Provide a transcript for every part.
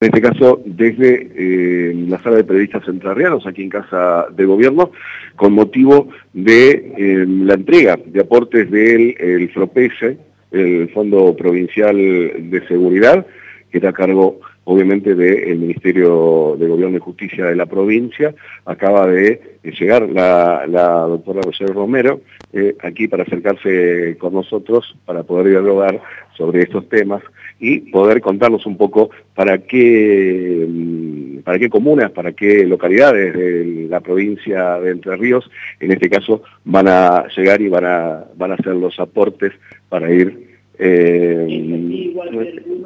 en este caso desde eh, la sala de periodistas entrerrianos, aquí en Casa de Gobierno, con motivo de eh, la entrega de aportes del el FROPESE, el Fondo Provincial de Seguridad, que está a cargo obviamente del Ministerio de Gobierno y Justicia de la provincia. Acaba de llegar la, doctora Rosario Romero eh, aquí para acercarse con nosotros para poder dialogar sobre estos temas y poder contarnos un poco para qué, mm, para qué comunas, para qué localidades de la provincia de Entre Ríos, en este caso, van a llegar y van a, van a hacer los aportes para ir eh,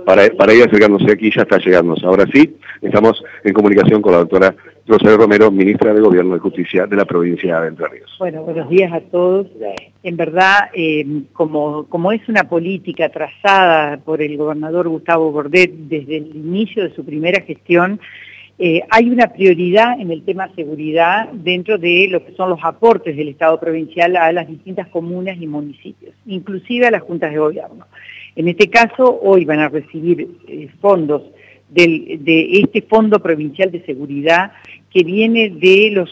para, para ir acercándose aquí, ya está llegando. Ahora sí, estamos en comunicación con la doctora Rosario Romero, ministra de Gobierno de Justicia de la provincia de Entre Ríos. Bueno, buenos días a todos. En verdad, como, como es una política trazada por el gobernador Gustavo Bordet desde el inicio de su primera gestión, eh, hay una prioridad en el tema seguridad dentro de lo que son los aportes del Estado provincial a las distintas comunas y municipios, inclusive a las juntas de gobierno. En este caso, hoy van a recibir eh, fondos de este Fondo Provincial de Seguridad que viene de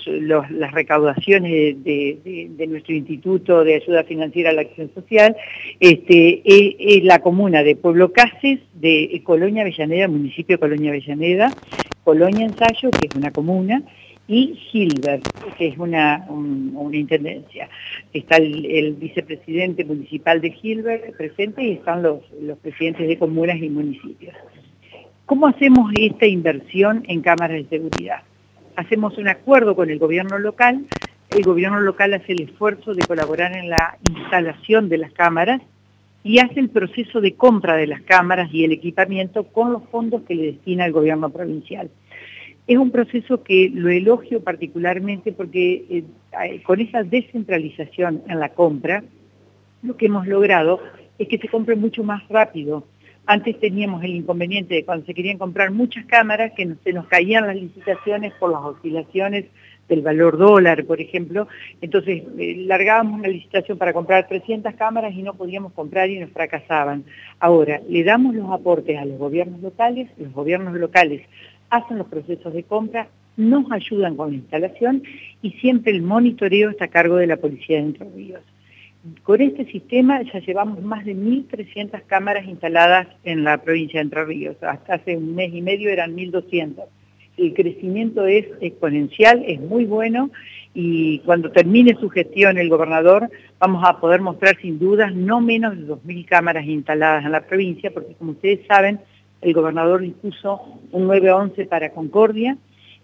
las recaudaciones de, nuestro Instituto de Ayuda Financiera a la Acción Social, este, es, la comuna de Pueblo Cases, de Colonia Avellaneda, municipio de Colonia Avellaneda, Colonia Ensayo, que es una comuna, y Gilbert, que es una, intendencia. Está el, vicepresidente municipal de Gilbert presente y están los, los presidentes de comunas y municipios. ¿Cómo hacemos esta inversión en cámaras de seguridad? Hacemos un acuerdo con el gobierno local, el gobierno local hace el esfuerzo de colaborar en la instalación de las cámaras y hace el proceso de compra de las cámaras y el equipamiento con los fondos que le destina el gobierno provincial. Es un proceso que lo elogio particularmente porque eh, con esa descentralización en la compra, lo que hemos logrado es que se compre mucho más rápido. Antes teníamos el inconveniente de cuando se querían comprar muchas cámaras que se nos caían las licitaciones por las oscilaciones del valor dólar, por ejemplo. Entonces, eh, largábamos una licitación para comprar 300 cámaras y no podíamos comprar y nos fracasaban. Ahora, le damos los aportes a los gobiernos locales, los gobiernos locales hacen los procesos de compra, nos ayudan con la instalación y siempre el monitoreo está a cargo de la Policía de Entre. Con este sistema ya llevamos más de 1.300 cámaras instaladas en la provincia de Entre Ríos. Hasta hace un mes y medio eran 1.200 el crecimiento es exponencial, es muy bueno y cuando termine su gestión el gobernador vamos a poder mostrar sin dudas no menos de 2.000 cámaras instaladas en la provincia, porque como ustedes saben, el gobernador impuso un 911 para Concordia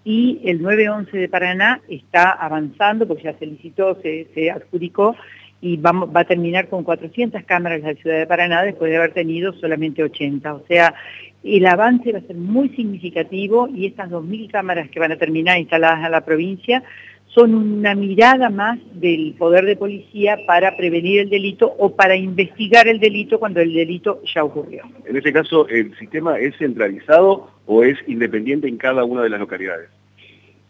y el 911 de Paraná está avanzando, porque ya se licitó, se, adjudicó y va a terminar con 400 cámaras la ciudad de Paraná después de haber tenido solamente 80. O sea, el avance va a ser muy significativo y estas 2.000 cámaras que van a terminar instaladas en la provincia son una mirada más del poder de policía para prevenir el delito o para investigar el delito cuando el delito ya ocurrió. En este caso, ¿el sistema es centralizado o es independiente en cada una de las localidades?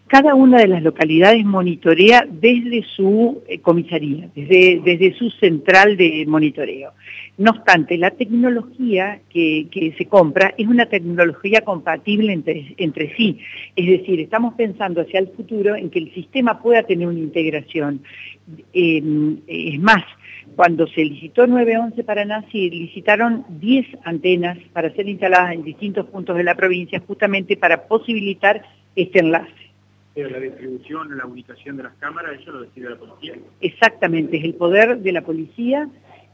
Cada una de las localidades monitorea desde su eh, comisaría, desde, desde, su central de monitoreo. No obstante, la tecnología que, se compra es una tecnología compatible entre, entre, sí. Es decir, estamos pensando hacia el futuro en que el sistema pueda tener una integración. Em, es más, cuando se licitó 911 Paraná, se licitaron 10 antenas para ser instaladas en distintos puntos de la provincia justamente para posibilitar este enlace. Pero la distribución, la ubicación de las cámaras, eso lo decide la policía. Exactamente, es el poder de la policía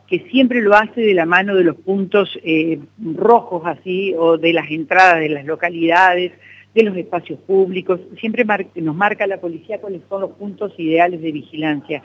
que siempre lo hace de la mano de los puntos eh, rojos así, o de las entradas de las localidades, de los espacios públicos, siempre nos marca la policía cuáles son los puntos ideales de vigilancia.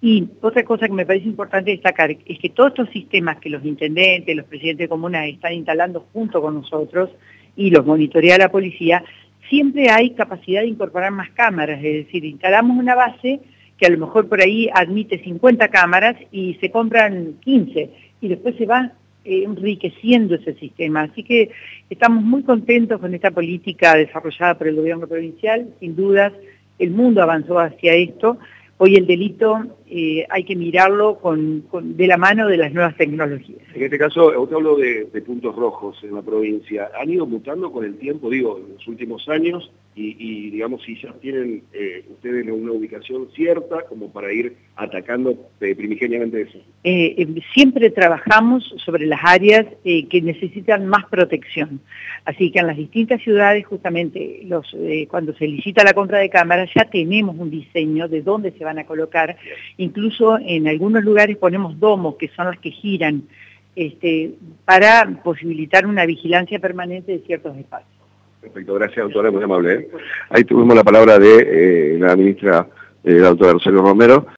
Y otra cosa que me parece importante destacar es que todos estos sistemas que los intendentes, los presidentes de comunas están instalando junto con nosotros y los monitorea la policía, siempre hay capacidad de incorporar más cámaras, es decir, instalamos una base que a lo mejor por ahí admite 50 cámaras y se compran 15 y después se va eh, enriqueciendo ese sistema. Así que estamos muy contentos con esta política desarrollada por el gobierno provincial, sin dudas el mundo avanzó hacia esto. Hoy el delito eh, hay que mirarlo con, de la mano de las nuevas tecnologías. En este caso, usted habló de, puntos rojos en la provincia. ¿Han ido mutando con el tiempo, digo, en los últimos años? Y, digamos, si ya tienen eh, ustedes una ubicación cierta como para ir atacando eh, primigeniamente eso. siempre trabajamos sobre las áreas que necesitan más protección. Así que en las distintas ciudades, justamente, los, cuando se licita la compra de cámaras, ya tenemos un diseño de dónde se van a colocar Incluso en algunos lugares ponemos domos, que son los que giran, este, para posibilitar una vigilancia permanente de ciertos espacios. Perfecto, gracias doctora, muy amable. ¿eh? Ahí tuvimos la palabra de eh, la ministra, eh, la doctora Rosario Romero.